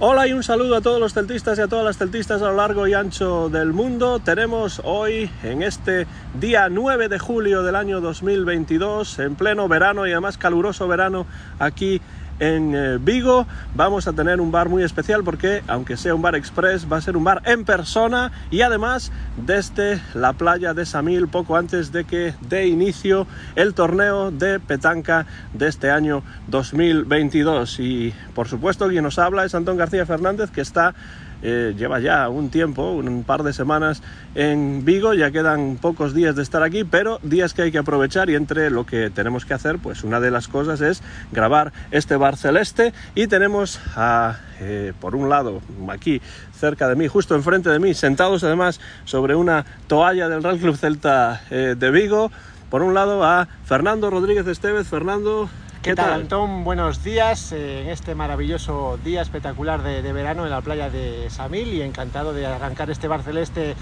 Hola y un saludo a todos los celtistas y a todas las celtistas a lo largo y ancho del mundo. Tenemos hoy, en este día 9 de julio del año 2022, en pleno verano y además caluroso verano aquí en eh, Vigo. Vamos a tener un bar muy especial porque aunque sea un bar express va a ser un bar en persona y además desde la playa de Samil poco antes de que dé inicio el torneo de petanca de este año 2022 y por supuesto quien nos habla es Antón García Fernández que está eh, lleva ya un tiempo, un par de semanas en Vigo, ya quedan pocos días de estar aquí, pero días que hay que aprovechar y entre lo que tenemos que hacer, pues una de las cosas es grabar este bar celeste y tenemos a, eh, por un lado, aquí cerca de mí, justo enfrente de mí, sentados además sobre una toalla del Real Club Celta eh, de Vigo, por un lado a Fernando Rodríguez Estevez. Fernando, ¿Qué, tal, Antón? Buenos días eh, en este maravilloso día espectacular de, de, verano en la playa de Samil y encantado de arrancar este bar celeste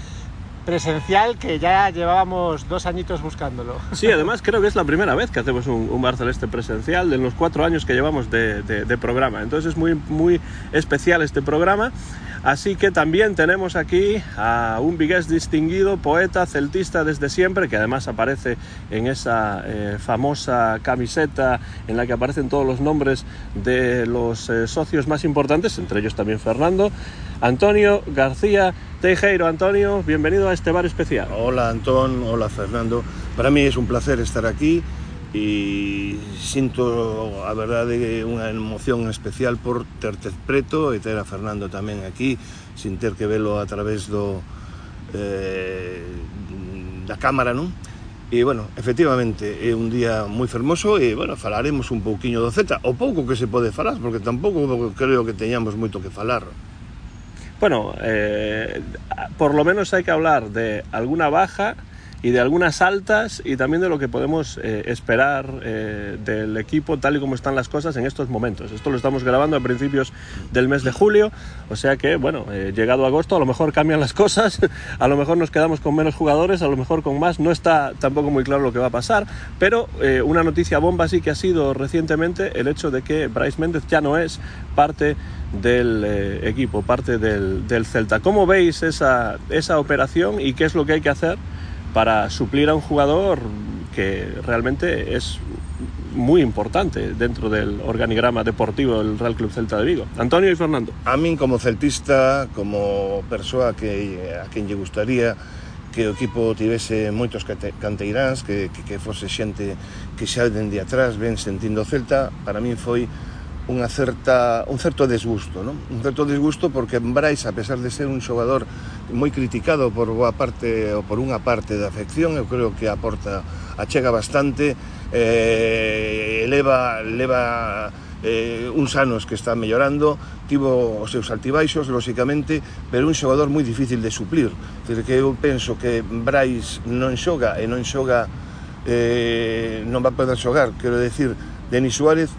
presencial que ya llevábamos dos añitos buscándolo. Sí, además creo que es la primera vez que hacemos un, un bar presencial de los cuatro años que llevamos de programa. Entonces es muy, muy especial este programa. Así que también tenemos aquí a un vigués distinguido, poeta, celtista desde siempre, que además aparece en esa eh, famosa camiseta en la que aparecen todos los nombres de los eh, socios más importantes, entre ellos también Fernando. Antonio García Teijeiro. Antonio, bienvenido a este bar especial. Hola Antón, hola Fernando. Para mí es un placer estar aquí e sinto a verdade unha emoción especial por terte preto e ter a Fernando tamén aquí sin ter que velo a través do eh, da cámara, non? E, bueno, efectivamente, é un día moi fermoso e, bueno, falaremos un pouquiño do Z, o pouco que se pode falar, porque tampouco creo que teñamos moito que falar. Bueno, eh, por lo menos hay que hablar de alguna baja y de algunas altas y también de lo que podemos eh, esperar eh, del equipo tal y como están las cosas en estos momentos. Esto lo estamos grabando a principios del mes de julio, o sea que, bueno, eh, llegado agosto a lo mejor cambian las cosas, a lo mejor nos quedamos con menos jugadores, a lo mejor con más, no está tampoco muy claro lo que va a pasar, pero eh, una noticia bomba sí que ha sido recientemente el hecho de que Bryce Méndez ya no es parte del eh, equipo, parte del, del Celta. ¿Cómo veis esa, esa operación y qué es lo que hay que hacer? para suplir a un jugador que realmente es muy importante dentro del organigrama deportivo del Real Club Celta de Vigo. Antonio y Fernando. A min como celtista, como persoa que a quen lle gustaría que o equipo tivese moitos canteiráns, que, que, que fose xente que xa dende atrás ven sentindo o Celta, para min foi unha certa, un certo desgusto, non? Un certo desgusto porque Brais, a pesar de ser un xogador moi criticado por boa parte ou por unha parte da afección, eu creo que aporta, achega bastante, eh, eleva, leva eh, uns anos que está mellorando, tivo os seus altibaixos, lóxicamente, pero un xogador moi difícil de suplir. Dizer, que eu penso que Brais non xoga e non xoga eh, non va a poder xogar, quero decir, Denis Suárez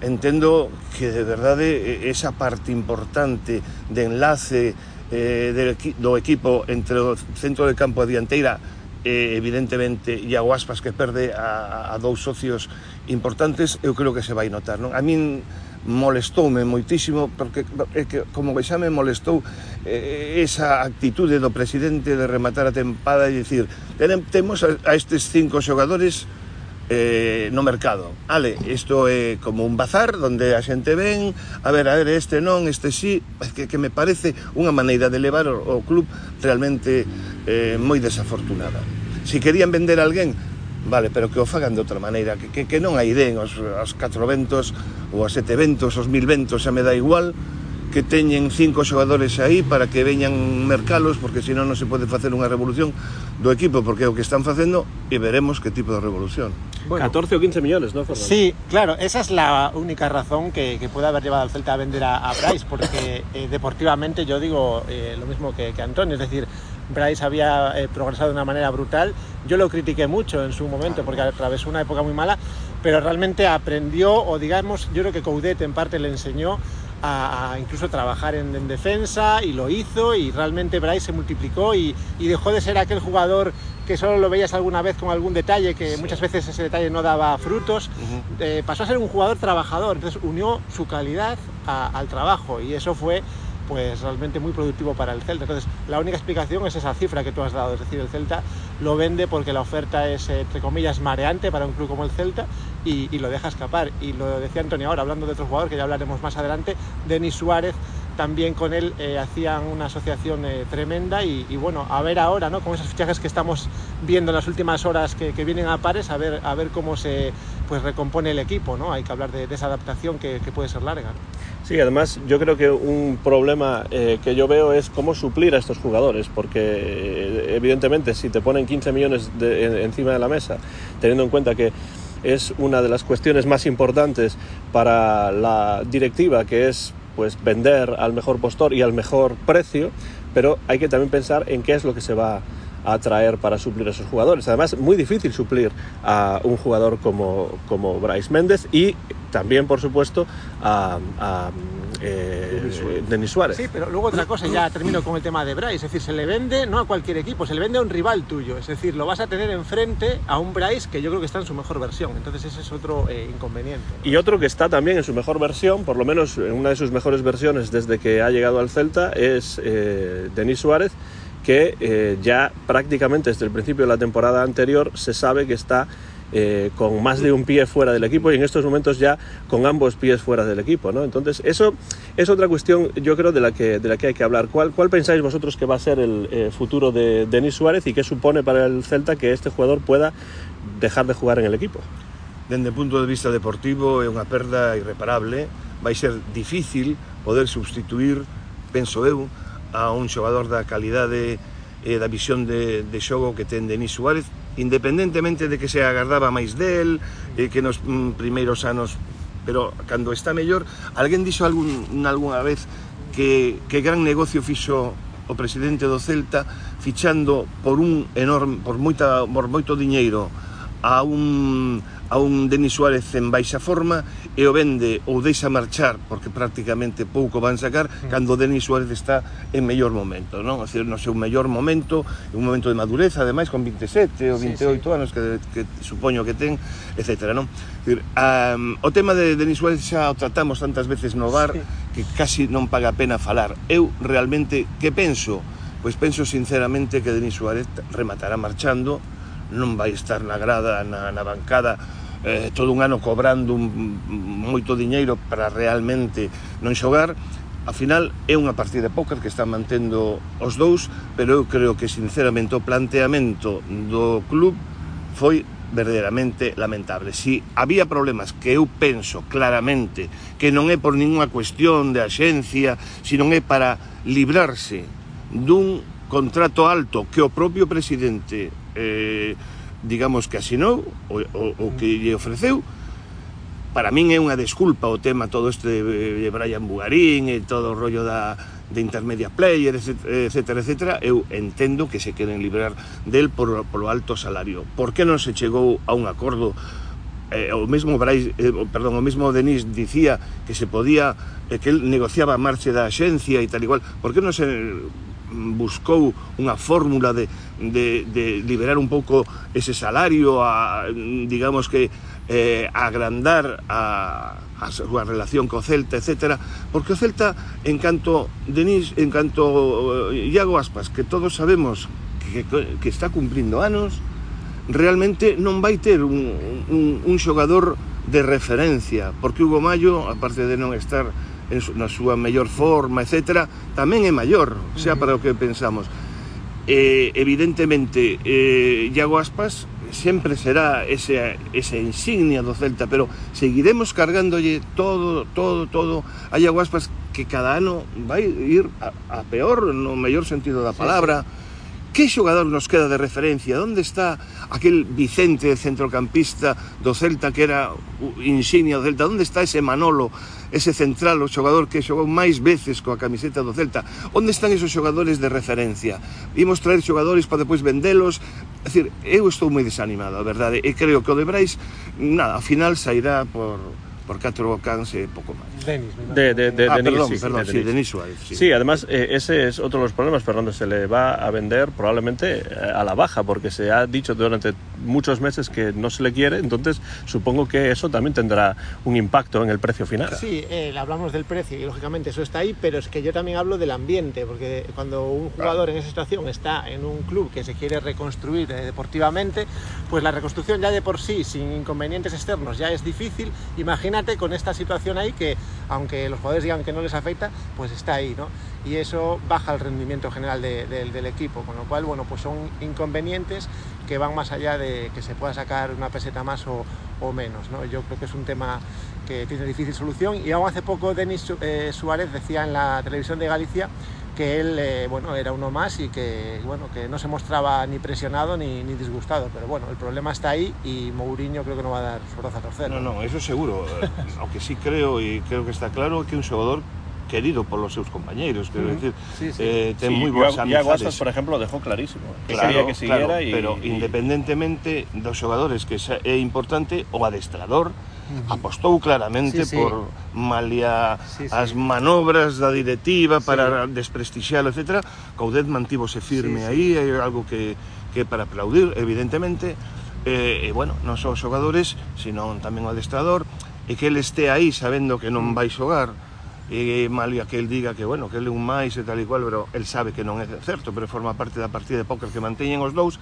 entendo que de verdade esa parte importante de enlace eh, del, do equipo entre o centro de campo e dianteira eh, evidentemente e a que perde a, a dous socios importantes eu creo que se vai notar non? a min molestoume moitísimo porque é que como que xa me molestou eh, esa actitude do presidente de rematar a tempada e dicir temos a, a estes cinco xogadores eh, no mercado. Ale, isto é como un bazar onde a xente ven, a ver, a ver, este non, este sí, que, que me parece unha maneira de levar o, o club realmente eh, moi desafortunada. Si querían vender a alguén, vale, pero que o fagan de outra maneira, que, que, que non aiden os, os catro ventos ou os sete ventos, os 1000 ventos, xa me dá igual, que teñen cinco xogadores aí para que veñan mercalos porque senón non se pode facer unha revolución do equipo porque é o que están facendo e veremos que tipo de revolución. Bueno, 14 o 15 millones, ¿no, Fernando? Sí, claro, esa es la única razón que, que puede haber llevado al Celta a vender a, a Bryce, porque eh, deportivamente yo digo eh, lo mismo que, que Antonio, es decir, Bryce había eh, progresado de una manera brutal. Yo lo critiqué mucho en su momento porque atravesó una época muy mala, pero realmente aprendió, o digamos, yo creo que Coudet en parte le enseñó a, incluso trabajar en, defensa y lo hizo y realmente Bryce se multiplicó y, dejó de ser aquel jugador que solo lo veías alguna vez con algún detalle, que muchas veces ese detalle no daba frutos, eh, pasó a ser un jugador trabajador, entonces unió su calidad al trabajo y eso fue pues realmente muy productivo para el Celta. Entonces, la única explicación es esa cifra que tú has dado, es decir, el Celta lo vende porque la oferta es, entre comillas, mareante para un club como el Celta y, lo deja escapar. Y lo decía Antonio ahora, hablando de otro jugador que ya hablaremos más adelante, Denis Suárez, también con él eh, hacían una asociación eh, tremenda y, bueno, a ver ahora, ¿no? Con esos fichajes que estamos viendo en las últimas horas que, vienen a pares, a ver, a ver cómo se pues recompone el equipo, ¿no? Hay que hablar de, esa adaptación que, puede ser larga. Sí, además yo creo que un problema eh, que yo veo es cómo suplir a estos jugadores, porque evidentemente si te ponen 15 millones encima de la mesa, teniendo en cuenta que es una de las cuestiones más importantes para la directiva, que es pues vender al mejor postor y al mejor precio, pero hay que también pensar en qué es lo que se va a traer para suplir a esos jugadores. Además, muy difícil suplir a un jugador como, como Bryce Méndez y también, por supuesto, a, eh, Denis Suárez. Sí, pero luego otra cosa, ya termino con el tema de Bryce, es decir, se le vende no a cualquier equipo, se le vende a un rival tuyo, es decir, lo vas a tener enfrente a un Bryce que yo creo que está en su mejor versión, entonces ese es otro eh, inconveniente. Y otro que está también en su mejor versión, por lo menos en una de sus mejores versiones desde que ha llegado al Celta, es eh, Denis Suárez, que eh, ya prácticamente desde el principio de la temporada anterior se sabe que está eh, con más de un pie fuera del equipo y en estos momentos ya con ambos pies fuera del equipo. ¿no? Entonces, eso es otra cuestión, yo creo, de la que, de la que hay que hablar. ¿Cuál, cuál pensáis vosotros que va a ser el eh, futuro de Denis Suárez y qué supone para el Celta que este jugador pueda dejar de jugar en el equipo? Desde el punto de vista deportivo, es una perda irreparable. Va a ser difícil poder sustituir, penso eu, a un xogador da calidade e da visión de, de xogo que ten Denis Suárez independentemente de que se agardaba máis del e que nos mm, primeiros anos pero cando está mellor alguén dixo algún, algunha vez que, que gran negocio fixo o presidente do Celta fichando por un enorme por moita por moito diñeiro a un a un Denis Suárez en baixa forma e o vende ou deixa marchar porque prácticamente pouco van sacar mm. cando Denis Suárez está en mellor momento, non? O sea, no seu mellor momento, un momento de madurez ademais con 27 ou 28 sí, sí. anos que, que supoño que ten, etc. non? Decir, um, o tema de Denis Suárez xa o tratamos tantas veces no bar sí. que casi non paga pena falar. Eu realmente que penso? Pois penso sinceramente que Denis Suárez rematará marchando, non vai estar na grada, na, na bancada, eh, todo un ano cobrando un, moito diñeiro para realmente non xogar a final é unha partida de póker que está mantendo os dous, pero eu creo que sinceramente o planteamento do club foi verdadeiramente lamentable. Si había problemas que eu penso claramente que non é por ninguna cuestión de axencia, sino é para librarse dun contrato alto que o propio presidente eh, digamos que asinou o, o, o que lle ofreceu para min é unha desculpa o tema todo este de Brian Bugarín e todo o rollo da, de intermedia player, etc, etc, eu entendo que se queren librar del por, polo alto salario. Por que non se chegou a un acordo eh, o mesmo Brais, eh, perdón, o mesmo Denis dicía que se podía eh, que el negociaba a marcha da axencia e tal igual, por que non se buscou unha fórmula de, de, de liberar un pouco ese salario a, digamos que eh, agrandar a, a súa relación co Celta, etc. Porque o Celta, en canto Denis, en canto eh, Iago Aspas, que todos sabemos que, que está cumprindo anos, realmente non vai ter un, un, un xogador de referencia, porque Hugo Mayo, aparte de non estar en, na súa mellor forma, etc., tamén é maior, sea para o que pensamos. Eh, evidentemente, eh, Iago Aspas sempre será ese, ese insignia do Celta, pero seguiremos cargándolle todo, todo, todo a Iago Aspas que cada ano vai ir a, a peor no mellor sentido da palabra. Sí, sí. Que xogador nos queda de referencia? Onde está aquel Vicente centrocampista do Celta que era insignia do Celta? Onde está ese Manolo? ese central, o xogador que xogou máis veces coa camiseta do Celta. Onde están esos xogadores de referencia? Imos traer xogadores para depois vendelos, É dicir, eu estou moi desanimado, a verdade, e creo que o de Brais, nada, ao final sairá por, por catro cans e pouco máis. Denis, De, de, de, ah, Denis, perdón, sí, perdón, de sí, Denis. Suárez. Sí. Sí, además eh, ese es otro de los problemas, Fernando, se le va a vender probablemente eh, a la baja, porque se ha dicho durante muchos meses que no se le quiere, entonces supongo que eso también tendrá un impacto en el precio final. Sí, eh, hablamos del precio y lógicamente eso está ahí, pero es que yo también hablo del ambiente, porque cuando un jugador en esa situación está en un club que se quiere reconstruir eh, deportivamente, pues la reconstrucción ya de por sí, sin inconvenientes externos, ya es difícil. Con esta situación ahí que, aunque los jugadores digan que no les afecta, pues está ahí, ¿no? Y eso baja el rendimiento general de- del- equipo, con lo cual, bueno, pues son inconvenientes que van más allá de que se pueda sacar una peseta más o, o menos, ¿no? Yo creo que es un tema que tiene difícil solución y aún hace poco Denis eh, Suárez decía en la televisión de Galicia que él eh, bueno, era uno más y que, bueno, que no se mostraba ni presionado ni, ni disgustado, pero bueno, el problema está ahí y Mourinho creo que no va a dar su brazo a torcer. No, no, eso seguro. Eh, Aunque sí creo e creo que está claro que un xogador querido polos seus compañeiros, quero Ujú. decir, Sí, sí. eh, ten Sí, Iago- Iago amizades. Aspas, por ejemplo, lo dejó clarísimo. Que Claro, quería que siguiera claro, y, pero y- independentemente dos xogadores que é importante, o adestrador apostou claramente sí, sí. por malia sí, sí. as manobras da directiva para sí. desprestixialo, etc. Coudet mantivose firme sí, sí. aí, é algo que, que para aplaudir, evidentemente, e, e bueno, non só os xogadores, sino tamén o adestrador, e que ele este aí sabendo que non mm. vai xogar, e malia que el diga que, bueno, que ele un máis e tal e cual, pero el sabe que non é certo, pero forma parte da partida de póker que manteñen os dous,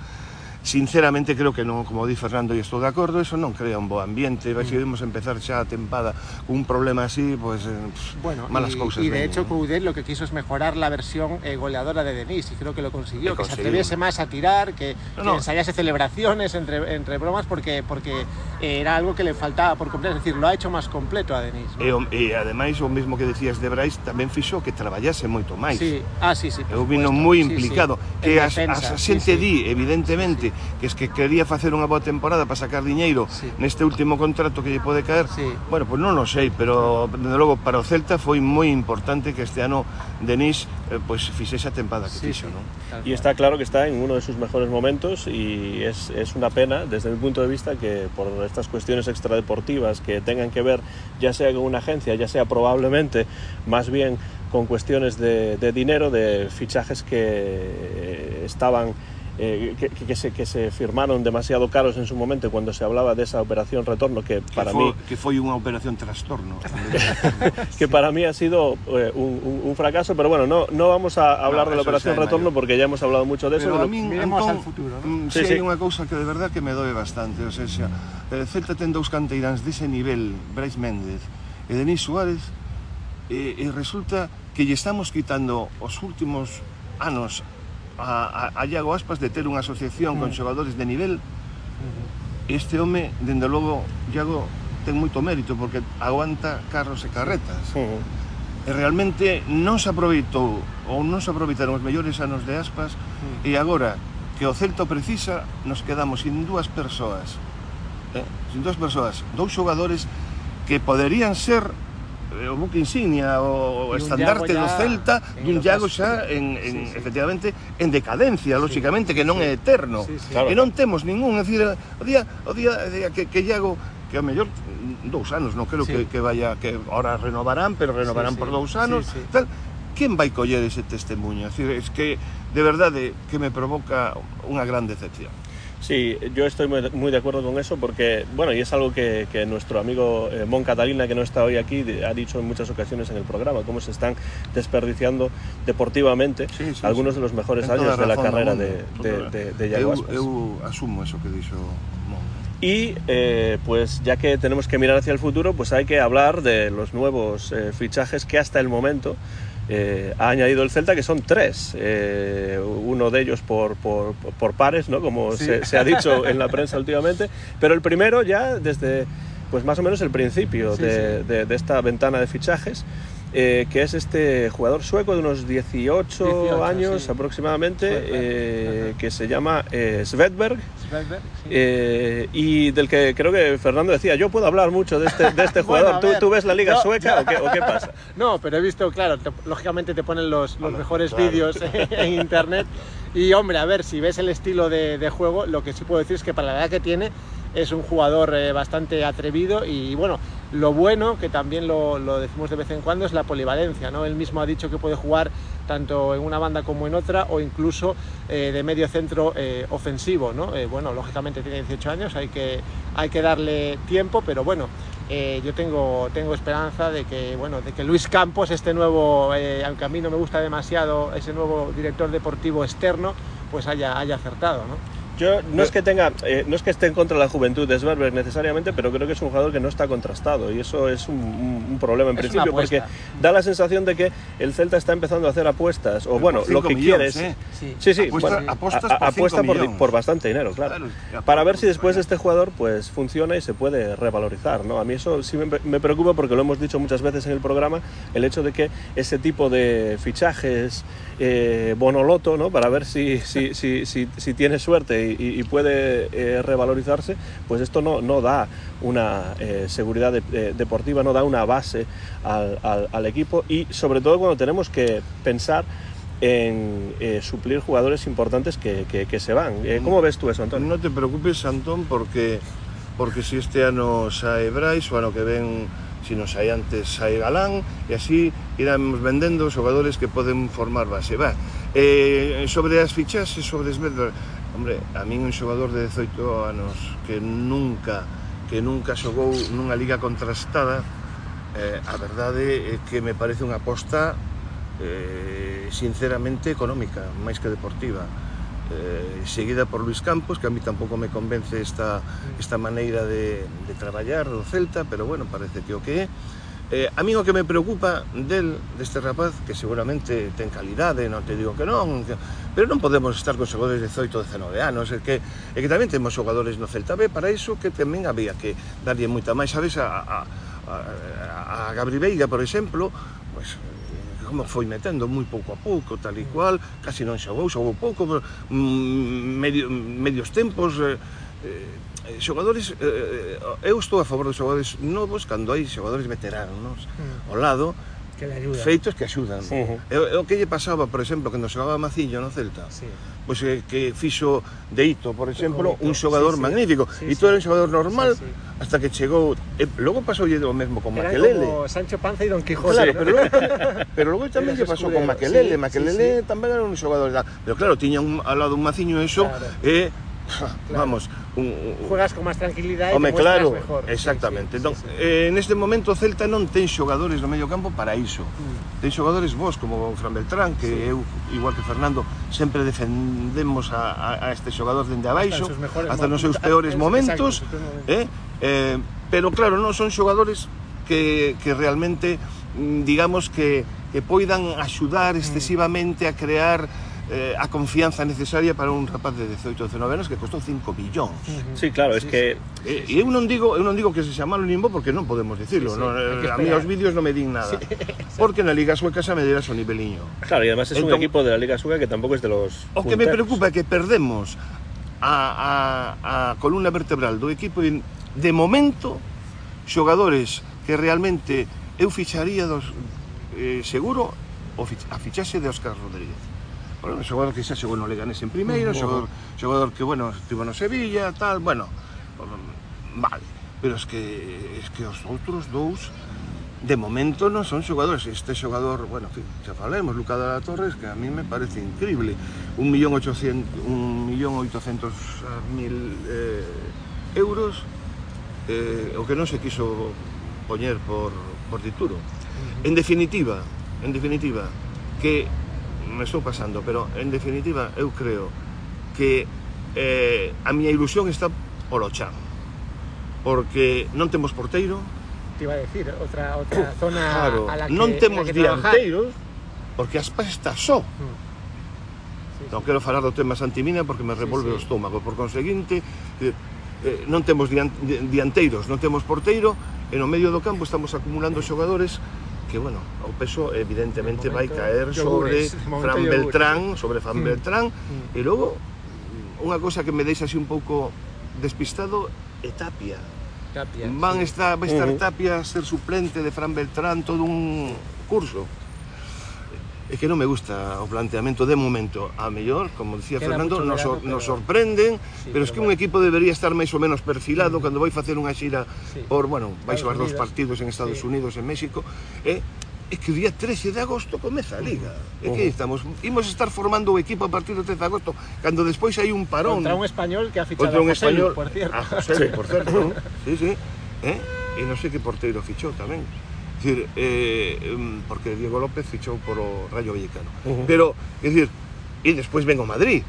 Sinceramente creo que non, como di Fernando e estou de acordo, eso non crea un bo ambiente, vai se empezar xa a tempada un problema así, pues, eh, Bueno, malas y, cousas. y de hecho. Coudet lo que quiso es mejorar la versión eh, goleadora de Denis y creo que lo consiguió, Que que se atreviese más a tirar, que, No, que ensayase celebraciones entre, entre bromas porque, porque era algo que le faltaba por completo, es decir, lo ha hecho más completo a Denis. ¿no? E, e ademais o mismo que decías de Brais tamén fixo que traballase moito máis. Sí, ah, sí, sí. Eu vino moi Sí, sí. implicado En que as, as sí, xente sí. di evidentemente que es que quería facer unha boa temporada para sacar diñeiro Sí. neste último contrato que lle pode caer Sí. bueno, pois non o sei pero desde logo para o Celta foi moi importante que este ano Denis eh, pois fixese a tempada que Sí, fixo sí. non? Y está claro que está en uno de sus mejores momentos y es, es una pena desde mi punto de vista que por estas cuestiones extradeportivas que tengan que ver ya sea con una agencia, ya sea probablemente más bien con cuestiones de, de dinero, de fichajes que estaban... eh, que, que, se, que se firmaron demasiado caros en su momento cuando se hablaba de esa operación retorno que para que foi, mí... Que foi unha operación trastorno. que para mí ha sido eh, un, un, un fracaso, pero bueno, no, no vamos a hablar no, de la operación retorno mayor. porque ya hemos hablado mucho de pero eso. Pero a mí, miremos entón, al futuro, ¿no? Mm, sí, sí, sí. hai unha cousa que de verdad que me doe bastante, o sea, eh, Celta ten dous canteiráns dese nivel, Brais Méndez e Denis Suárez, e, e resulta que lle estamos quitando os últimos anos a, a, a Iago Aspas de ter unha asociación mm. con xogadores de nivel, mm-hmm. este home, dende logo, Iago, ten moito mérito porque aguanta carros e carretas. Sí. E realmente non se aproveitou ou non se aproveitaron os mellores anos de Aspas mm. e agora que o Celta precisa nos quedamos sin dúas persoas. Eh? Sin dúas persoas, dous xogadores que poderían ser Eh, o buque insignia, o, o estandarte do Celta, dun Iago xa en, en sí, sí. efectivamente en decadencia, lógicamente, que non é eterno. Sí, sí. Claro. E non temos ningún, é dicir, o día, o día, día que, que Iago que a mellor mm, dous anos, non creo sí. que, que vaya, que ahora renovarán, pero renovarán sí, sí. por dous anos, sí, sí. tal, quen vai coller ese testemunho? É decir, es que, de verdade, que me provoca unha gran decepción. Sí, yo estoy muy, de acuerdo con eso porque, bueno, y es algo que, que nuestro amigo eh, Mon Catalina, que no está hoy aquí, ha dicho en muchas ocasiones en el programa, cómo se están desperdiciando deportivamente Sí, sí, algunos sí. de los mejores años de la carrera de, de, de, eu, eu asumo eso que dixo Mon. Y eh, pues ya que tenemos que mirar hacia el futuro, pues hay que hablar de los nuevos eh, fichajes que hasta el momento eh, ha añadido el Celta, que son tres. Eh, uno de ellos por, por, por pares, ¿no? como Sí. se, se ha dicho en la prensa últimamente. Pero el primero ya desde pues más o menos el principio Sí, de, de- de esta ventana de fichajes. Eh, que es este jugador sueco de unos 18, 18, años sí. aproximadamente, Svedberg, eh, ajá. que se llama eh, Svedberg, Svedberg, sí. eh, y del que creo que Fernando decía, yo puedo hablar mucho de este, de este Bueno, jugador. a ¿Tú, tú ves la liga sueca o, qué, o qué pasa? No, pero he visto, claro, te- lógicamente te ponen los, los mejores claro. vídeos en internet. Y hombre, a ver, si ves el estilo de, de juego, lo que sí puedo decir es que para la edad que tiene es un jugador eh, bastante atrevido y bueno, Lo bueno, que también lo, decimos de vez en cuando, es la polivalencia. ¿no? Él mismo ha dicho que puede jugar tanto en una banda como en otra o incluso eh, de medio centro eh, ofensivo. ¿no? Eh, bueno, lógicamente tiene 18 años, hay que, hay que darle tiempo, pero bueno, yo tengo, tengo esperanza de que, bueno, de que Luis Campos, este nuevo, eh, aunque a mí no me gusta demasiado, ese nuevo director deportivo externo, pues haya, haya acertado. ¿no? Yo no es que tenga, eh, no es que esté en contra de la juventud de Sverber necesariamente, pero creo que es un jugador que no está contrastado y eso es un, un, un problema en Es principio porque da la sensación de que el Celta está empezando a hacer apuestas o bueno, lo que millones, quiere es ¿eh? Sí. Sí, sí, Apuesta- bueno, apuestas a- a- por apuesta por, bastante dinero, claro. Para ver si después vaya. este jugador pues funciona y se puede revalorizar, ¿no? A mí eso sí me, me preocupa porque lo hemos dicho muchas veces en el programa, el hecho de que ese tipo de fichajes eh, bonoloto, ¿no? Para ver si, si, si, si, si tiene suerte y, puede eh, revalorizarse, pues esto no, no da una eh, seguridad eh, deportiva, no da una base al, equipo y sobre todo cuando tenemos que pensar en suplir jugadores importantes que, que- se van. ¿Cómo ves tú eso, Antonio? No te preocupes, Antón, porque porque si este ano sae Brais, o ano que ven, si non sae antes, sae Galán, e así iremos vendendo xogadores que poden formar base. Va, eh, sobre as fichaxes, sobre Svedra, Hombre, a min un xogador de 18 anos que nunca que nunca xogou nunha liga contrastada, eh, a verdade é que me parece unha aposta eh, sinceramente económica, máis que deportiva. Eh, seguida por Luis Campos, que a mí tampouco me convence esta, esta maneira de, de traballar do Celta, pero bueno, parece que o que é. Eh, a mí o que me preocupa del, deste rapaz que seguramente ten calidade, non te digo que non que, pero non podemos estar con xogadores de 18 19 anos é que, é que tamén temos xogadores no Celta B para iso que tamén había que darlle moita máis sabes a, a, a, a Gabri Veiga, por exemplo pois, como foi metendo moi pouco a pouco, tal e cual, casi non xogou, xogou pouco, pero, mm, medio, medios tempos, eh, eh, Eh, xogadores eh, eh, eh, eu estou a favor dos xogadores novos cando hai xogadores veteranos mm. ao lado que le ayudan. feitos que axudan. Sí. É, é o que lle pasaba, por exemplo, cando xogaba Macillo no Celta. Sí. Pois que, que fixo de Ito, por exemplo, un xogador sí, sí. magnífico. Sí, Ito sí. era un xogador normal sí, sí. hasta que chegou, e logo pasou o mesmo con Eran Maquelele. como Sancho Panza e Don Quijote. Claro, ¿no? pero logo, pero logo tamén lle pasou con Maquelele, sí, Maquelele sí, sí. tamén era un xogador, pero claro, tiña un, al lado un Maciño eso claro. e eh, claro. vamos, un, un... juegas con máis tranquilidade Home, e claro, mejor. Exactamente. Sí, sí, entón, sí, sí. Eh, neste momento o Celta non ten xogadores no medio campo para iso. Mm. Ten xogadores vos como Fran Beltrán, que sí. eu igual que Fernando sempre defendemos a, a, a este xogador dende abaixo, hasta nos seus peores momentos, exacto, eh? Eh, pero claro, non son xogadores que, que realmente mm, digamos que, que poidan axudar mm. excesivamente a crear eh, a confianza necesaria para un rapaz de 18 ou 19 anos que costou 5 billóns. Uh -huh. Sí, claro, sí, es que e, e eh, eu non digo, eu non digo que se chama limbo porque non podemos dicirlo, sí, sí, no, eh, a mí os vídeos non me din nada. Sí. porque na Liga Sueca xa me deras o niveliño. Claro, e además es Entón, un equipo de la Liga Sueca que tampouco es de los O que me punteros. preocupa é que perdemos a, a, a columna vertebral do equipo e de momento xogadores que realmente eu ficharía dos, eh, seguro o fich, a fichase de Óscar Rodríguez un xogador que xa xogou no Leganés en primeiro, xogador, xogador que, bueno, estivo no Sevilla, tal, bueno, vale, pero es que, es que os outros dous de momento non son xogadores. Este xogador, bueno, que xa falemos, Luca de la Torres, que a mí me parece increíble. 1.800.000 eh, euros, eh, o que non se quiso poñer por, por tituro. En definitiva, en definitiva, que me estou pasando, pero en definitiva eu creo que eh, a miña ilusión está polo chan porque non temos porteiro te iba a decir, outra, outra uh, zona claro, a la que, non temos que dianteiros porque Aspas está só mm. Sí, non sí. quero falar do tema Santimina porque me revolve sí, sí. o estómago por conseguinte eh, eh, non temos dianteiros non temos porteiro e no medio do campo estamos acumulando xogadores que bueno, o peso evidentemente vai caer sobre Fran Beltrán, sobre Fran mm. Beltrán, mm. e logo unha cousa que me deixa así un pouco despistado é Tapia. Tapia. Van sí. estar, vai estar uh -huh. Tapia a ser suplente de Fran Beltrán todo un curso é que non me gusta o planteamento de momento. A mellor, como dicía Queda Fernando, nos, verano, pero... nos sorprenden, sí, pero, pero es que bueno. un equipo debería estar máis ou menos perfilado sí. cando vai facer unha xira sí. por, bueno, vais xogar dos partidos en Estados sí. Unidos, en México, e é que o día 13 de agosto comeza a Liga. É que estamos, imos estar formando o equipo a partir do 13 de agosto, cando despois hai un parón. Contra un español que ha fichado Contra un a José, español, por cierto. A José, sí. por cierto. sí, sí. Eh? E non sei que porteiro fichou tamén. Decir, eh, porque Diego López fichou por o Rayo Vallecano. Uh -huh. Pero, é dicir, e despois ven o Madrid.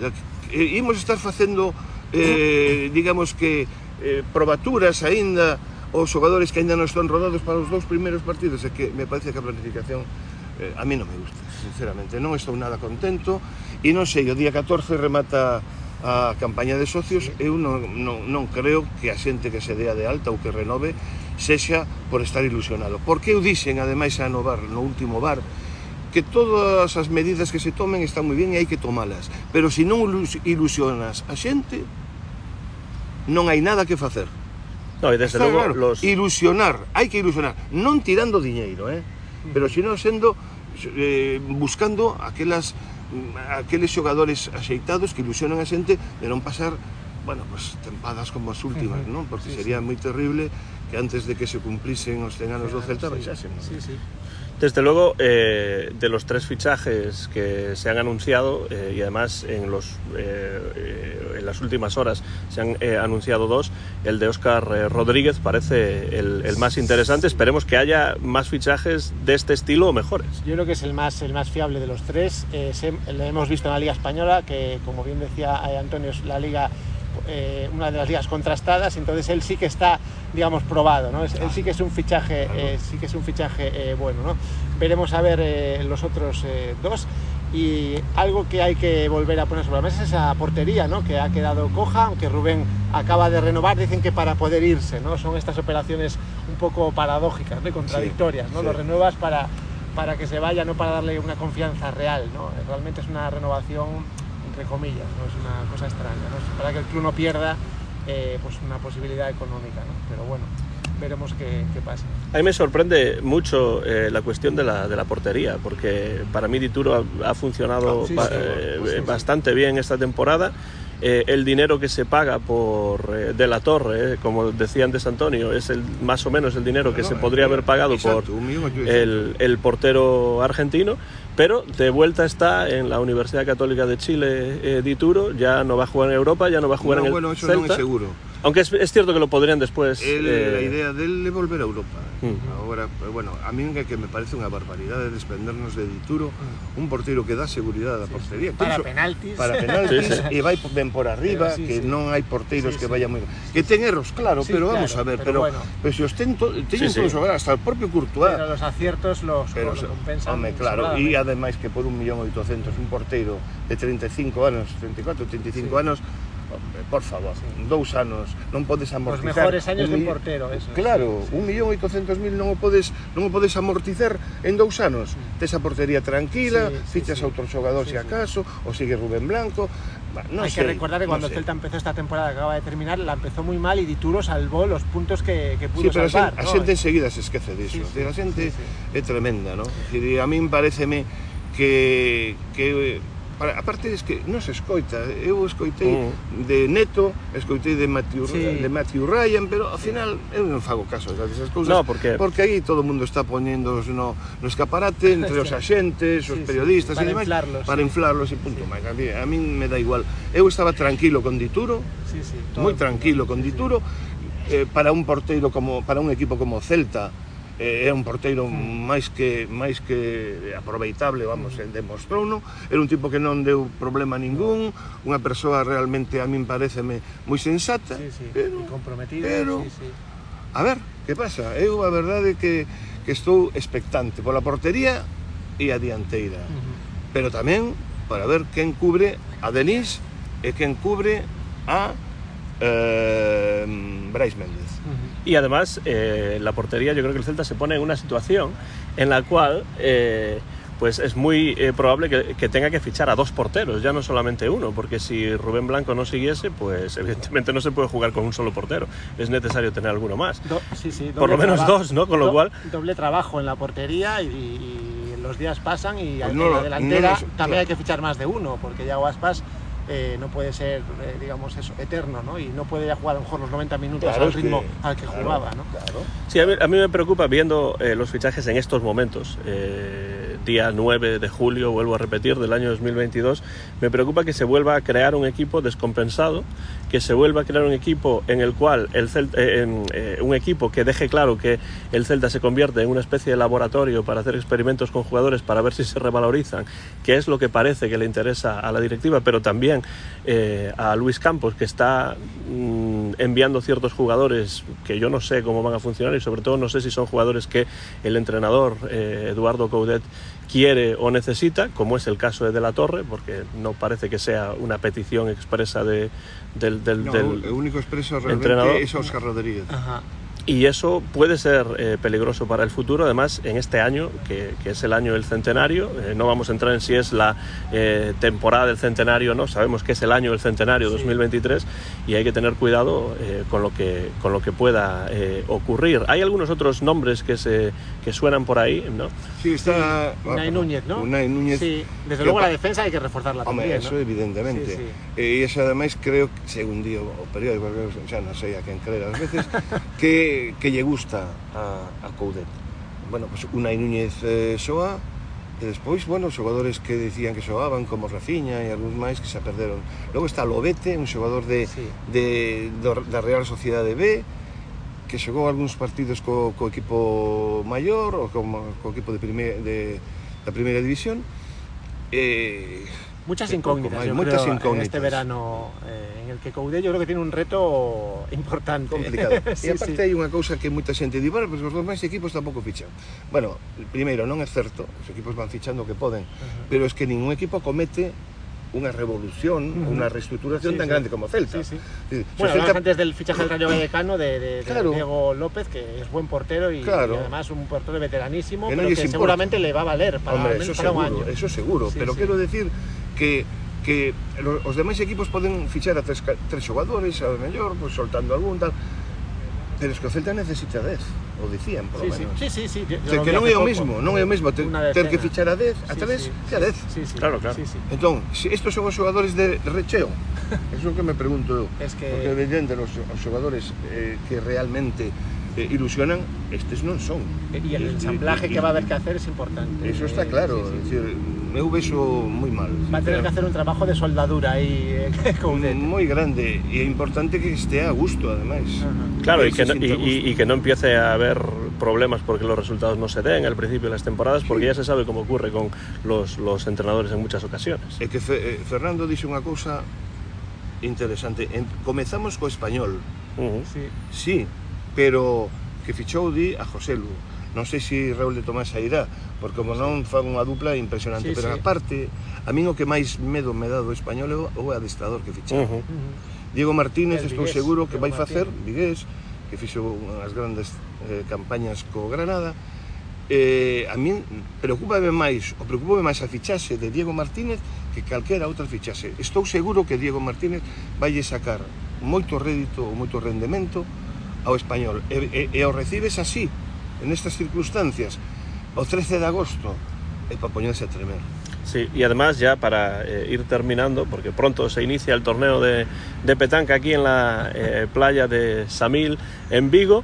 E, eh, imos estar facendo, eh, digamos que, eh, probaturas aínda os xogadores que aínda non están rodados para os dous primeiros partidos. É que me parece que a planificación eh, a mí non me gusta, sinceramente. Non estou nada contento e non sei, o día 14 remata a campaña de socios, eu non, non, non creo que a xente que se dea de alta ou que renove sexa por estar ilusionado. Porque eu dixen, ademais, a no bar, no último bar, que todas as medidas que se tomen están moi ben e hai que tomalas. Pero se non ilusionas a xente, non hai nada que facer. No, e desde Está logo, claro, los... ilusionar, hai que ilusionar, non tirando diñeiro, eh? pero senón sendo eh, buscando aquelas mm, aqueles xogadores axeitados que ilusionan a xente de non pasar bueno, pues, tempadas como as últimas, non? Porque sí, sería moi terrible que antes de que se cumplisen os 100 anos do Celta Sí, baixásemos. Sí, sí. Desde luego, eh, de los tres fichajes que se han anunciado, eh, y además en, los, eh, eh, en las últimas horas se han eh, anunciado dos, el de Óscar eh, Rodríguez parece el, el más interesante. Esperemos que haya más fichajes de este estilo o mejores. Yo creo que es el más, el más fiable de los tres. Eh, se- lo hemos visto en la Liga Española, que como bien decía Antonio, es la liga, eh, una de las ligas contrastadas, entonces él sí que está, digamos, probado, ¿no? Es- él sí que es un fichaje, eh, sí que es un fichaje eh, bueno, ¿no? Veremos a ver los otros dos. Y algo que hay que volver a poner sobre la mesa es esa portería, ¿no? Que ha quedado coja, aunque Rubén acaba de renovar, dicen que para poder irse, ¿no? Son estas operaciones un poco paradójicas, ¿no? y contradictorias, ¿no? sí. Lo renuevas para, para que se vaya, no para darle una confianza real, ¿no? Realmente es una renovación entre comillas, ¿no? Es una cosa extraña, ¿no? Para que el club no pierda eh, pues una posibilidad económica, ¿no? Pero bueno, veremos qué, qué pasa. A mí me sorprende mucho eh, la cuestión de la, de la portería, porque para mí Dituro ha, ha funcionado Ah, sí, sí, eh, sí, sí. bastante bien esta temporada. Eh, el dinero que se paga por eh, de la Torre, eh, como decía antes Antonio, es el más o menos el dinero que No, se podría eh, haber pagado exacto, por el, el portero argentino, pero de vuelta está en la Universidad Católica de Chile eh, Dituro, ya no va a jugar en Europa, ya no va a jugar No, en el bueno, eso Celta, non é seguro. Aunque es, es cierto que lo podrían después. El, eh, La idea del é volver a Europa. Mm. Agora, pues, bueno, a mí que me parece unha barbaridade desprendernos de Dituro, un porteiro que dá seguridade á portería. Para Penso- penaltis. para penaltis Sí, sí. e vai ben por arriba, Pero sí, que sí. non hai porteiros Sí, que sí. vayan moi que ten erros, claro, Sí, pero claro, vamos a ver, pero pero bueno. pero se os ten to, teñen Sí, sí. todos xogar hasta el propio Courtois. Pero los aciertos los, Pero, compensan. home, claro, e ademais que por un millón oitocentos un porteiro de 35 anos, 34, 35 Sí. anos, por favor, dous anos, non podes amortizar. mejores años un de portero, eso. Claro, sí, sí. un millón oitocentos mil non o podes non o podes amortizar en dous anos. Tes a portería tranquila, Sí, sí, fichas sí. a outro xogador Sí, se sí. acaso, o sigue Rubén Blanco. Bah, Hay que recordar que cuando. Celta empezó esta temporada que acaba de terminar, la empezó muy mal y Dituro salvó los puntos que, que pudo Sí, pero a salvar. xente, a ¿no? xente enseguida se esquece diso. Sí, sí, a xente sí, sí. é tremenda, ¿no? E a min pareceme que que Para, a parte es que non se escoita, eu escoitei mm. de Neto, escoitei de Matthew, sí. de Matthew Ryan, pero ao final eu non fago caso desas cousas, no, porque... porque aí todo o mundo está poñéndoos no, no escaparate entre os axentes, os sí, periodistas sí, e demais, inflarlos, para sí. inflarlos e punto sí. máis. A, mí, a mí me dá igual. Eu estaba tranquilo con Dituro, sí, sí, moi tranquilo con Dituro, sí, sí. eh, para un porteiro como para un equipo como Celta, Eh, é un porteiro máis que máis que aproveitable, vamos, demostrouno. Era un tipo que non deu problema ningún, unha persoa realmente a min pareceme moi sensata, sí, sí. pero comprometida, pero, sí, sí. A ver, que pasa? Eu a verdade que que estou expectante pola portería e a dianteira. Uh -huh. Pero tamén para ver quen cubre a Denis e quen cubre a eh, Brais Méndez. Y además, eh, la portería, yo creo que el Celta se pone en una situación en la cual eh, pues es muy eh, probable que, que tenga que fichar a dos porteros, ya no solamente uno, porque si Rubén Blanco no siguiese, pues evidentemente no se puede jugar con un solo portero, es necesario tener alguno más. Do- sí, sí, Por lo menos dos, ¿no? Con lo cual- Doble trabajo en la portería y, y los días pasan y Pues en no la delantera no lo- también hay que fichar más de uno, porque ya Aspas eh, no puede ser, eh, digamos, eso, eterno, ¿no? Y no puede ya jugar a lo mejor los 90 minutos Claro, al que- ritmo al que claro, jugaba, ¿no? Claro. Sí, a mí, a mí me preocupa viendo eh, los fichajes en estos momentos, eh, día 9 de julio, vuelvo a repetir, del año 2022, me preocupa que se vuelva a crear un equipo descompensado, que se vuelva a crear un equipo en el cual el Celta, eh, eh, un equipo que deje claro que el Celta se convierte en una especie de laboratorio para hacer experimentos con jugadores para ver si se revalorizan, que es lo que parece que le interesa a la directiva, pero también eh, a Luis Campos, que está mm, enviando ciertos jugadores que yo no sé cómo van a funcionar y sobre todo no sé si son jugadores que el entrenador Eduardo Coudet quiere o necesita, como es el caso de De La Torre, porque no parece que sea una petición expresa de, del, del- No, del- el único expreso realmente entrenador. es Oscar Rodríguez. Ajá. Y eso puede ser eh, peligroso para el futuro, además en este año, que, que es el año del centenario, eh, no vamos a entrar en si es la eh, temporada del centenario o no, sabemos que es el año del centenario Sí. 2023 y hay que tener cuidado eh, con, lo que, con lo que pueda eh, ocurrir. Hay algunos otros nombres que, se, que suenan por ahí, ¿no? Sí, está... Unai ah, Núñez, ¿no? Unai Núñez. Sí, desde luego la defensa hay que reforzarla Home, también, eso ¿no? evidentemente. Sí, sí. E iso ademais creo, que, según dio o periódico, xa non sei a quen creer ás veces, que, que, lle gusta a, a Coudet. Bueno, pues Unai Núñez eh, soa, e despois, bueno, xogadores que decían que xogaban, como Rafinha e algúns máis que se perderon. Logo está Lobete, un xogador de, sí. de, do, da Real Sociedade B, que xogou algúns partidos co, co equipo maior ou co, co equipo de primer, de, da primeira división. Eh, Muchas incógnitas, yo moitas creo, en incógnitas. este verano eh, en el que Coudet yo creo que tiene un reto importante. complicado. Sí, e aparte sí. hai unha cousa que moita xente di, bueno, pues os demais equipos tampouco fichan. Bueno, primeiro, non é certo, os equipos van fichando o que poden, pero es que ningún equipo comete unha revolución, unha reestructuración Sí, tan sí. grande como Celta. Sí, Bueno, se hablamos Celta- antes del fichaje del Rayo Vallecano de, de- de Claro. Diego López, que es buen portero y, Claro. y además un portero veteranísimo, Que pero que importa. seguramente le va a valer para, Hombre, eso para un seguro, año. eso seguro, pero sí. quero decir que que os demais equipos poden fichar a tres, tres xogadores, a mellor, pois, soltando algún tal, pero es que o Celta necesita 10, o dicían, polo sí, menos. Sí, sí, sí, sí. Yo, o sea, que non é o mismo, non é o mesmo ter, ter que fichar a 10, a 3 sí, sí, a 10. Sí, sí, claro, claro. Sí, sí. Entón, se estos son os xogadores de recheo, é o que me pregunto eu, es que... porque evidente os, os xogadores eh, que realmente eh, ilusionan, estes non son. Y el ensamblaje que va a haber que hacer es importante. Eso está Eh, claro, sí, es sí. decir, eu vexo moi mal. Va a tener que hacer un trabajo de soldadura ahí eh, moi grande e é importante que estea a gusto, ademais. Ajá. Claro, y él que, no, y, y- y que no empiece a haber problemas porque los resultados no se den al principio de las temporadas, porque ya se sabe cómo ocurre con los, los entrenadores en muchas ocasiones. É que Fe, eh, Fernando dixe unha cousa interesante. En, comezamos co español, Ujú. Sí. sí, pero que fichou di a José Lu. Non sei se Raúl de Tomás sairá, porque como non fan unha dupla impresionante, sí, pero sí. aparte, a min o que máis medo me dá do español é o adestrador que fichou. Uh -huh. Diego Martínez, estou Vigués, seguro que Diego vai facer, Vigués, que fixo unhas grandes eh, campañas co Granada, eh, a min preocupame máis, o preocupame máis a fichaxe de Diego Martínez que calquera outra fichaxe. Estou seguro que Diego Martínez vai sacar moito rédito ou moito rendemento ao español. E, e, e o recibes así, en estas circunstancias, o 13 de agosto, é para poñerse a tremer. Sí, y además ya para eh, ir terminando, porque pronto se inicia el torneo de, de petanca aquí en la eh, playa de Samil, en Vigo,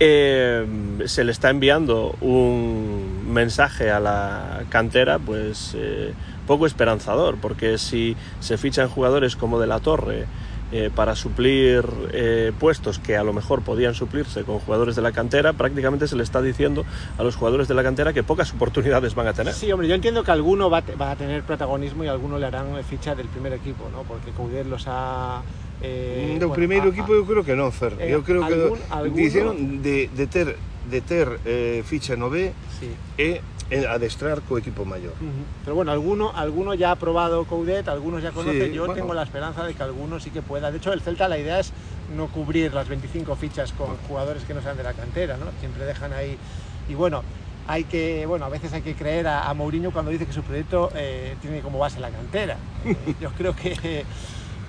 eh, se le está enviando un mensaje a la cantera, pues poco esperanzador, porque si se fichan jugadores como de la Torre, eh, para suplir eh, puestos que a lo mejor podían suplirse con jugadores de la cantera, prácticamente se le está diciendo a los jugadores de la cantera que pocas oportunidades van a tener. Sí, hombre, yo entiendo que alguno va, a te- va a tener protagonismo y alguno le harán ficha del primer equipo, ¿no? Porque Coudet los ha... eh, do bueno, primeiro ha- equipo eu creo que non, Fer. Eh, eu creo que algún- alguno- dixeron de, de ter de ter eh, ficha no B Sí. e eh, adestrar co equipo maior. Ujú. Pero bueno, alguno, alguno ya ha probado Coudet, algunos ya conocen. Sí, Yo bueno. tengo la esperanza de que alguno sí que pueda. De hecho, el Celta la idea es no cubrir las 25 fichas con jugadores que no sean de la cantera, ¿no? Siempre dejan ahí. Y bueno, hay que, bueno, a veces hay que creer a, a Mourinho cuando dice que su proyecto eh, tiene como base la cantera. Eh, yo creo que,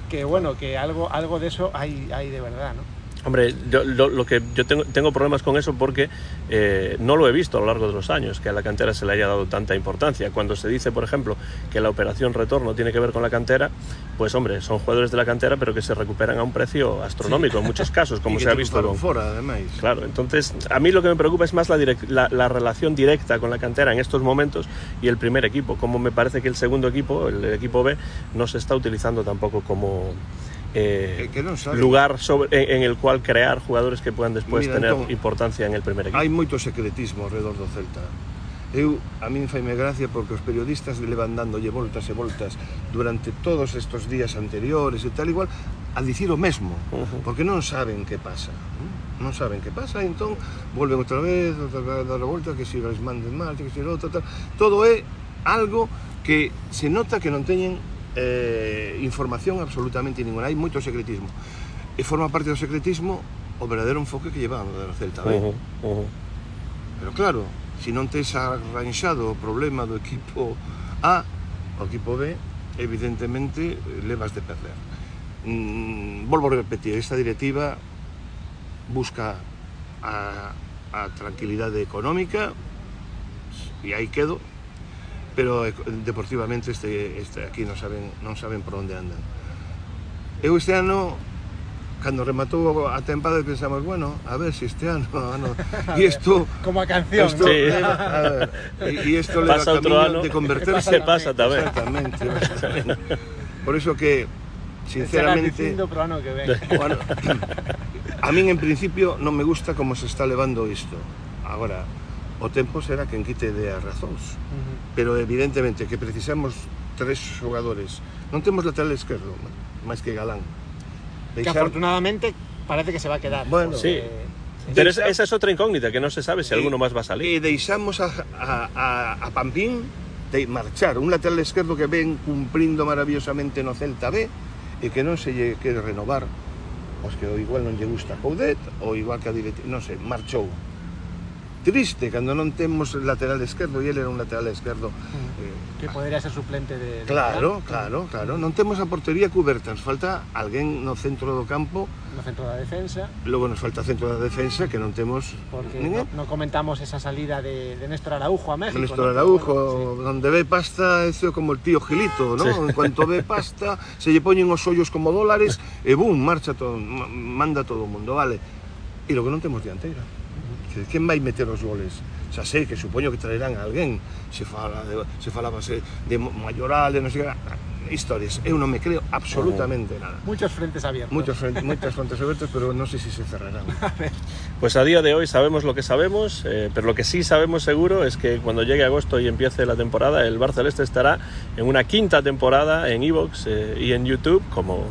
que bueno, que algo, algo de eso hay, hay de verdad, ¿no? Hombre, yo, lo, lo, que yo tengo, tengo, problemas con eso porque eh, no lo he visto a lo largo de los años, que a la cantera se le haya dado tanta importancia. Cuando se dice, por ejemplo, que la operación retorno tiene que ver con la cantera, pues hombre, son jugadores de la cantera, pero que se recuperan a un precio astronómico sí. en muchos casos, como se ha visto. Con... Fora, además. Claro, entonces a mí lo que me preocupa es más la, direct, la, la, relación directa con la cantera en estos momentos y el primer equipo, como me parece que el segundo equipo, el equipo B, no se está utilizando tampoco como Eh, eh, que non sabe. lugar sobre, en, en el cual crear jugadores que puedan despois Mira, tener entón, importancia en el primer equipo. Hai moito secretismo alrededor do Celta. Eu, a min faime gracia porque os periodistas levan dándolle voltas e voltas durante todos estos días anteriores e tal igual a dicir o mesmo, uh -huh. porque non saben que pasa. ¿eh? Non saben que pasa, e entón volven outra vez, outra vez dar a volta, que si les manden mal, que si outra, tal. Todo é algo que se nota que non teñen eh, información absolutamente ninguna, hai moito secretismo. E forma parte do secretismo o verdadeiro enfoque que llevan do Celta, B. Uh -huh, uh -huh. Pero claro, se si non tes arranxado o problema do equipo A ao equipo B, evidentemente levas de perder. Mm, volvo a repetir, esta directiva busca a, a tranquilidade económica e aí quedo pero deportivamente este, este aquí non saben, non saben por onde andan. Eu este ano cando rematou a tempada pensamos, bueno, a ver si este ano, ano e isto como a canción, esto, ¿no? leva, a ver, e isto leva pasa outro ano de converterse se pasa tamén. Exactamente, exactamente. Por eso que sinceramente pro ano que ven. Bueno, a min en principio non me gusta como se está levando isto. Agora, o tempo será quen quite de as razóns. Uh -huh. Pero evidentemente que precisamos tres xogadores. Non temos lateral esquerdo, máis que Galán. Deixar... Que afortunadamente parece que se va a quedar. Bueno, sí. Pero esa, esa es otra incógnita, que no se sabe si y, alguno más va a salir. E deixamos a, a, a, a Pampín de marchar, un lateral esquerdo que ven cumprindo maravillosamente no Celta B e que non se lle quere renovar pois que igual non lle gusta Coudet ou igual que a directiva, non sei, marchou triste cando non temos lateral esquerdo e ele era un lateral esquerdo mm. eh, que podría ser suplente de, de Claro, claro, claro, non temos a portería cuberta, nos falta alguén no centro do campo, no centro da defensa. Logo nos falta centro da defensa que non temos porque non no, no comentamos esa salida de, de Néstor Araujo a México. Néstor Araujo, ¿no? bueno, sí. onde ve pasta, eso como el tío Gilito, ¿no? Sí. En cuanto ve pasta, se lle poñen os ollos como dólares e bum, marcha todo, manda todo o mundo, vale. E logo non temos dianteira. Quen vai meter os goles? Xa sei que supoño que traerán a alguén, se fala de, se falaba se de mayoral, de non sei historias. Eu non me creo absolutamente nada. Muchos frentes abiertos. Muchos frentes, muchas frentes abiertos, pero no sé si se cerrarán. Pues a día de hoy sabemos lo que sabemos, eh, pero lo que sí sabemos seguro es que cuando llegue agosto y empiece la temporada, el Bar Celeste estará en una quinta temporada en Evox eh, y en YouTube, como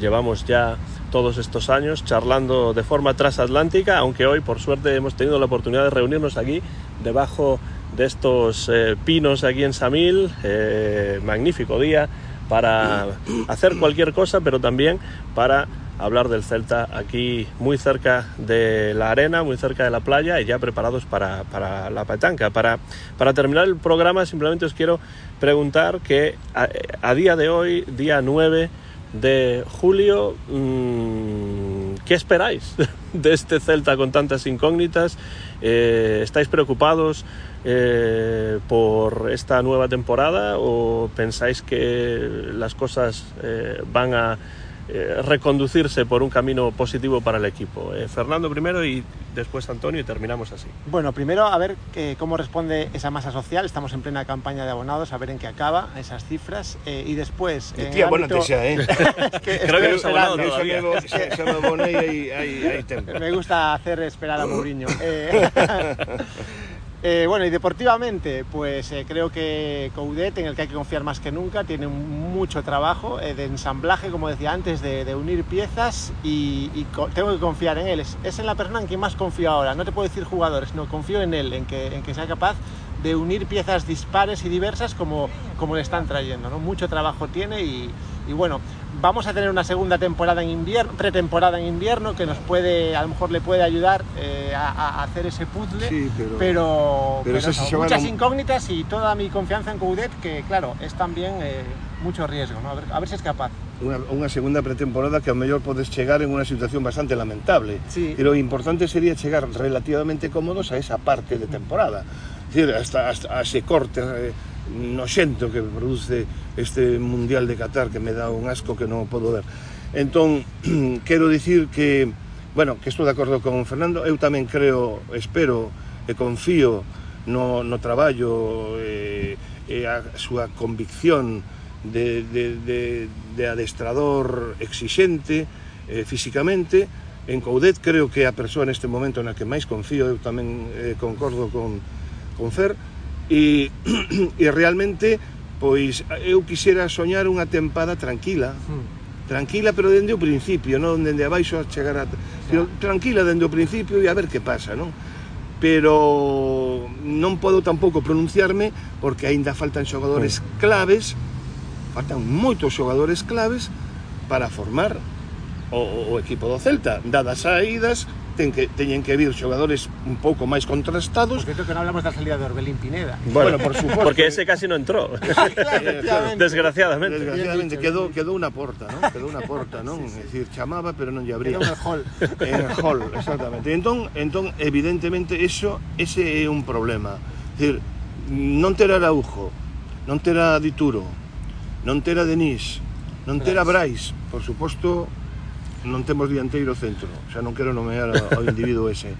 llevamos ya todos estos años charlando de forma transatlántica, aunque hoy por suerte hemos tenido la oportunidad de reunirnos aquí debajo de estos eh, pinos aquí en Samil, eh, magnífico día para hacer cualquier cosa, pero también para hablar del Celta aquí muy cerca de la arena, muy cerca de la playa y ya preparados para, para la petanca. Para, para, terminar el programa simplemente os quiero preguntar que a, a día de hoy, día 9, de julio. Mmm, ¿Qué esperáis de este Celta con tantas incógnitas? Eh, ¿Estáis preocupados eh, por esta nueva temporada o pensáis que las cosas eh, van a eh, reconducirse por un camino positivo para el equipo. Eh, Fernando primero y después Antonio y terminamos así. Bueno, primero a ver eh, cómo responde esa masa social. Estamos en plena campaña de abonados, a ver en qué acaba esas cifras. Eh, y después... Eh, tía, ámbito... bueno, sea, ¿eh? que Creo que. Me gusta hacer esperar a Mourinho. Eh, bueno, y deportivamente, pues eh, creo que Coudet, en el que hay que confiar más que nunca, tiene mucho trabajo eh, de ensamblaje, como decía antes, de, unir piezas y, tengo que confiar en él. Es, es, en la persona en quien más confío ahora. No te puedo decir jugadores, no confío en él, en que, que sea capaz de unir piezas dispares y diversas como, como le están trayendo. ¿no? Mucho trabajo tiene y bueno, vamos a tener una segunda temporada en invierno, pretemporada en invierno, que nos puede, a lo mejor le puede ayudar eh, a, a, hacer ese puzzle, Sí, pero- pero, pero pero eso muchas a- incógnitas y toda mi confianza en Coudet, que claro, es también eh, mucho riesgo, ¿no? a, ver, a ver si es capaz. Unha, unha segunda pretemporada que ao mellor podes chegar en unha situación bastante lamentable. Sí. Pero o importante sería chegar relativamente cómodos a esa parte de temporada. Es decir, hasta, hasta a ese corte eh, noxento que produce este Mundial de Qatar que me dá un asco que non o podo ver. Entón, quero dicir que, bueno, que estou de acordo con Fernando, eu tamén creo, espero e confío no, no traballo e, e a súa convicción de, de, de, de adestrador exixente eh, físicamente en Coudet creo que a persoa neste momento na que máis confío eu tamén eh, concordo con, con Fer e, e realmente pois eu quixera soñar unha tempada tranquila. Hmm. Tranquila pero dende o principio non dende abaixo a chegar a... pero tranquila dende o principio e a ver que pasa non? Pero non podo tampouco pronunciarme porque aínda faltan xogadores hmm. claves faltan moitos xogadores claves para formar o, o equipo do Celta. Dadas as saídas ten que, teñen que vir xogadores un pouco máis contrastados. Porque que non hablamos da salida de Orbelín Pineda. Bueno, bueno por suposto. Porque ese casi non entró. Ah, claro, eh, desgraciadamente. Desgraciadamente quedou quedou unha porta, non? Quedou unha porta, non? sí, sí. É dicir, chamaba, pero non lle abría. Era un hall. En hall, exactamente. Entón, entón evidentemente eso ese é un problema. Dicir, non ter Araujo, non terá Dituro, non terá Denis, non terá Brais, por suposto non temos dianteiro centro, xa non quero nomear ao individuo ese.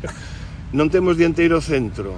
Non temos dianteiro centro.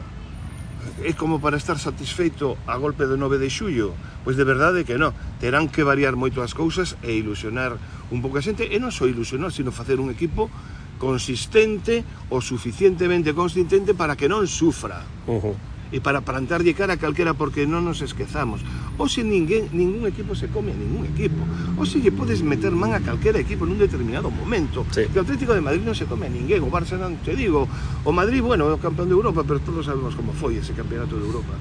É como para estar satisfeito a golpe do 9 de xullo. Pois de verdade que non. Terán que variar moito as cousas e ilusionar un pouco a xente. E non só ilusionar, sino facer un equipo consistente o suficientemente consistente para que non sufra. Uh -huh e para plantarlle cara a calquera porque non nos esquezamos. Hoxe ninguén, ningún equipo se come a ningún equipo. Hoxe lle podes meter man a calquera equipo nun determinado momento. Sí. Que o Atlético de Madrid non se come a ninguén, o Barça non te digo. O Madrid, bueno, é o campeón de Europa, pero todos sabemos como foi ese campeonato de Europa.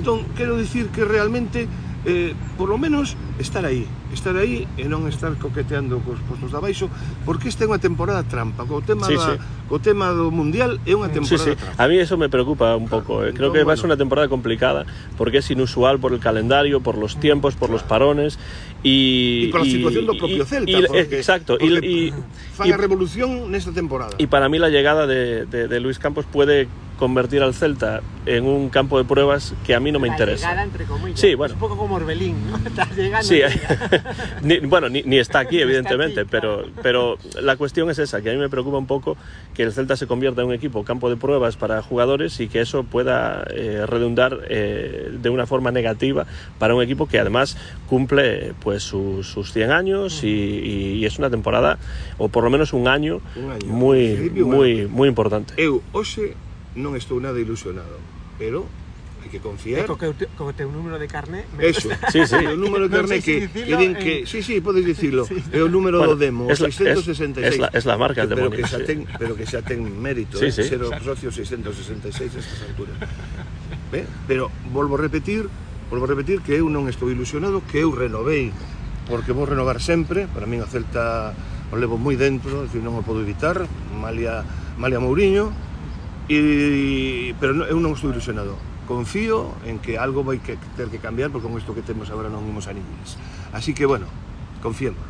Entón, quero dicir que realmente eh, por lo menos estar aí, estar aí e non estar coqueteando cos postos de abaixo, porque esta é unha temporada trampa, co tema sí, da, sí. co tema do mundial é unha temporada sí, sí. trampa. A mí eso me preocupa un pouco, eh. creo no, que bueno. va a ser unha temporada complicada porque es inusual por el calendario, por los tiempos, por claro. los parones y, y por la situación y, do propio y, Celta, y, porque, exacto, porque y, y fan a revolución nesta temporada. Y para mí la llegada de, de, de Luis Campos puede convertir al Celta en un campo de pruebas que a mí no me La interesa. llegada, entre comillas. Sí, bueno. Es un poco como Orbelín, ¿no? Llegando. Sí, ni- bueno, ni, ni está aquí, está evidentemente, pero, pero la cuestión es esa, que a mí me preocupa un poco que el Celta se convierta en un equipo campo de pruebas para jugadores y que eso pueda eh, redundar eh, de una forma negativa para un equipo que además cumple pues sus, sus 100 años y, y- y es una temporada, o por lo menos un año, Un año. muy, En principio, muy, muy importante. Eu hoxe non estou nada ilusionado, pero hai que confiar. E co, teu, co teu número de carné... Me... Eso, sí, sí. o número de carné no que, si que, din que... En... Sí, sí, podes dicilo. Sí, sí. É o número bueno, do demo, es la, 666. Es, es, la, es la marca pero demonio. Que xa ten, pero que xa ten mérito, sí, eh? sí. ser o socio 666 a estas alturas. Ve? Pero volvo a repetir, volvo a repetir que eu non estou ilusionado, que eu renovei, porque vou renovar sempre, para min a Celta o levo moi dentro, decir, non o podo evitar, malia, malia Mourinho, e, pero non, eu non estou ilusionado. Confío en que algo vai que ter que cambiar, porque con isto que temos agora non imos a ningunes. Así que, bueno, confiemos.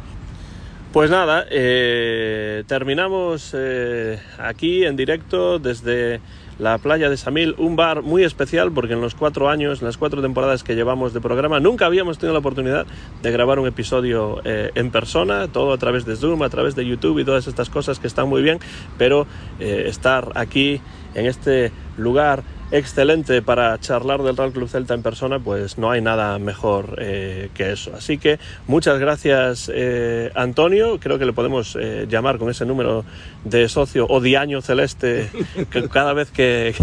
Pues nada, eh, terminamos eh, aquí en directo desde la playa de Samil, un bar muy especial porque en los cuatro años, en las cuatro temporadas que llevamos de programa, nunca habíamos tenido la oportunidad de grabar un episodio eh, en persona, todo a través de Zoom, a través de YouTube y todas estas cosas que están muy bien, pero eh, estar aquí en este lugar excelente para charlar del Real Club Celta en persona, pues no hay nada mejor eh, que eso. Así que muchas gracias eh, Antonio, creo que le podemos eh, llamar con ese número de socio o diaño celeste que cada vez que,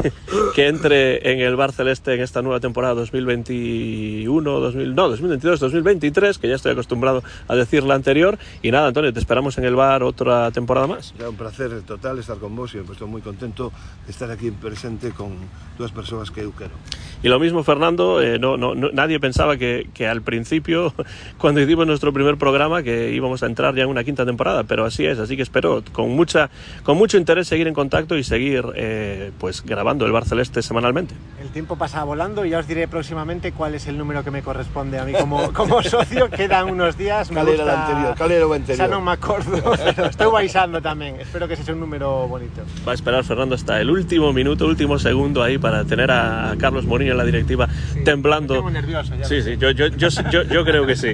que, entre en el bar celeste en esta nueva temporada 2021, 2000, no, 2022, 2023, que ya estoy acostumbrado a decir la anterior. Y nada, Antonio, te esperamos en el bar otra temporada más. Será un placer total estar con vos y estoy muy contento de estar aquí presente con duas persoas que eu quero. Y lo mismo, Fernando, eh, no, no, no, nadie pensaba que, que, al principio, cuando hicimos nuestro primer programa, que íbamos a entrar ya en una quinta temporada, pero así es, así que espero con, mucha, con mucho interés seguir en contacto y seguir eh, pues grabando el Bar Celeste semanalmente. El tiempo pasa volando y ya os diré próximamente cuál es el número que me corresponde a mí como, como socio. Quedan unos días. ¿Cuál era el anterior? ¿Cuál era el anterior? Ya no me acuerdo, pero estoy baisando también. Espero que sea un número bonito. Va a esperar Fernando hasta el último minuto, último segundo ahí para tener a Carlos Morín en la directiva Sí, temblando. Nervioso ya. Sí, sí, yo, yo, yo, yo, creo que sí.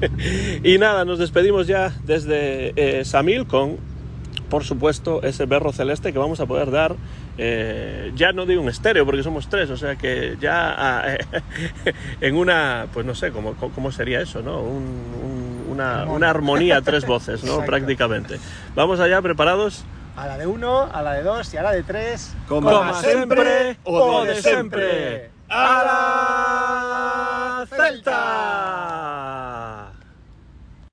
y nada, nos despedimos ya desde eh, Samil con, por supuesto, ese berro celeste que vamos a poder dar. Eh, ya no digo un estéreo porque somos tres, o sea que ya ah, eh, en una, pues no sé cómo, cómo sería eso, ¿no? Un, un, una, una, armonía tres voces, ¿no? Prácticamente. Vamos allá, preparados a la de uno, a la de dos y a la de tres. Como, siempre o de siempre. ¡A la Celta!